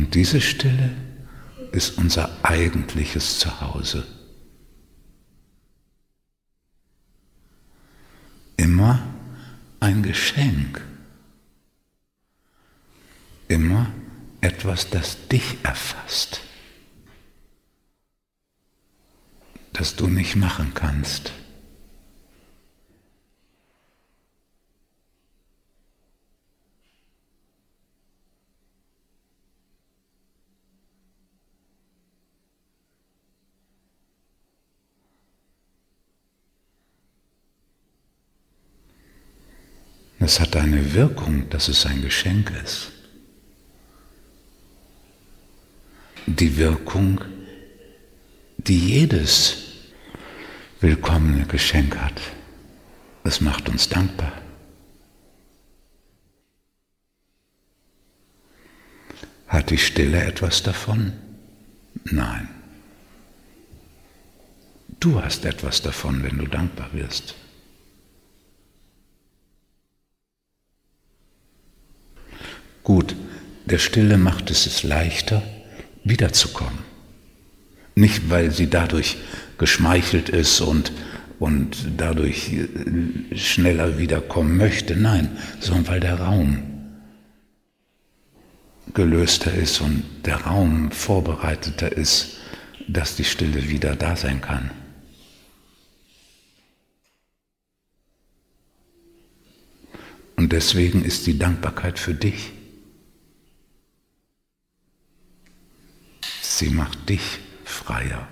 Und diese Stille ist unser eigentliches Zuhause. Immer ein Geschenk. Immer etwas, das dich erfasst, das du nicht machen kannst. Es hat eine Wirkung, dass es ein Geschenk ist. Die Wirkung, die jedes willkommene Geschenk hat. Es macht uns dankbar. Hat die Stille etwas davon? Nein. Du hast etwas davon, wenn du dankbar wirst. Gut, der Stille macht es es leichter, wiederzukommen. Nicht, weil sie dadurch geschmeichelt ist und, und dadurch äh, schneller wiederkommen möchte, nein, sondern weil der Raum gelöster ist und der Raum vorbereiteter ist, dass die Stille wieder da sein kann. Und deswegen ist die Dankbarkeit für dich Sie macht dich freier.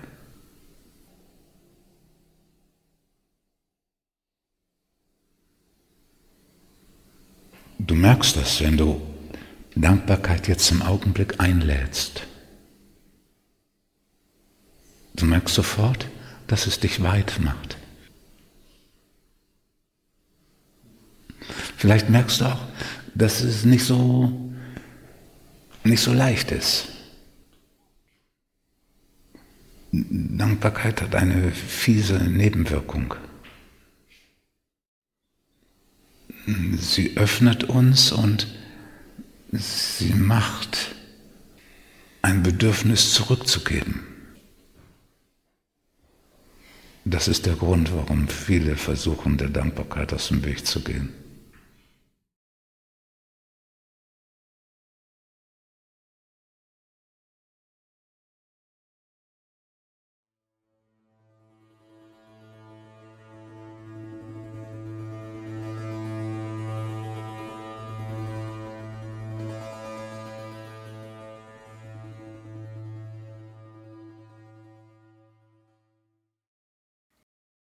Du merkst das, wenn du Dankbarkeit jetzt im Augenblick einlädst. Du merkst sofort, dass es dich weit macht. Vielleicht merkst du auch, dass es nicht so, nicht so leicht ist. Dankbarkeit hat eine fiese Nebenwirkung. Sie öffnet uns und sie macht ein Bedürfnis zurückzugeben. Das ist der Grund, warum viele versuchen, der Dankbarkeit aus dem Weg zu gehen.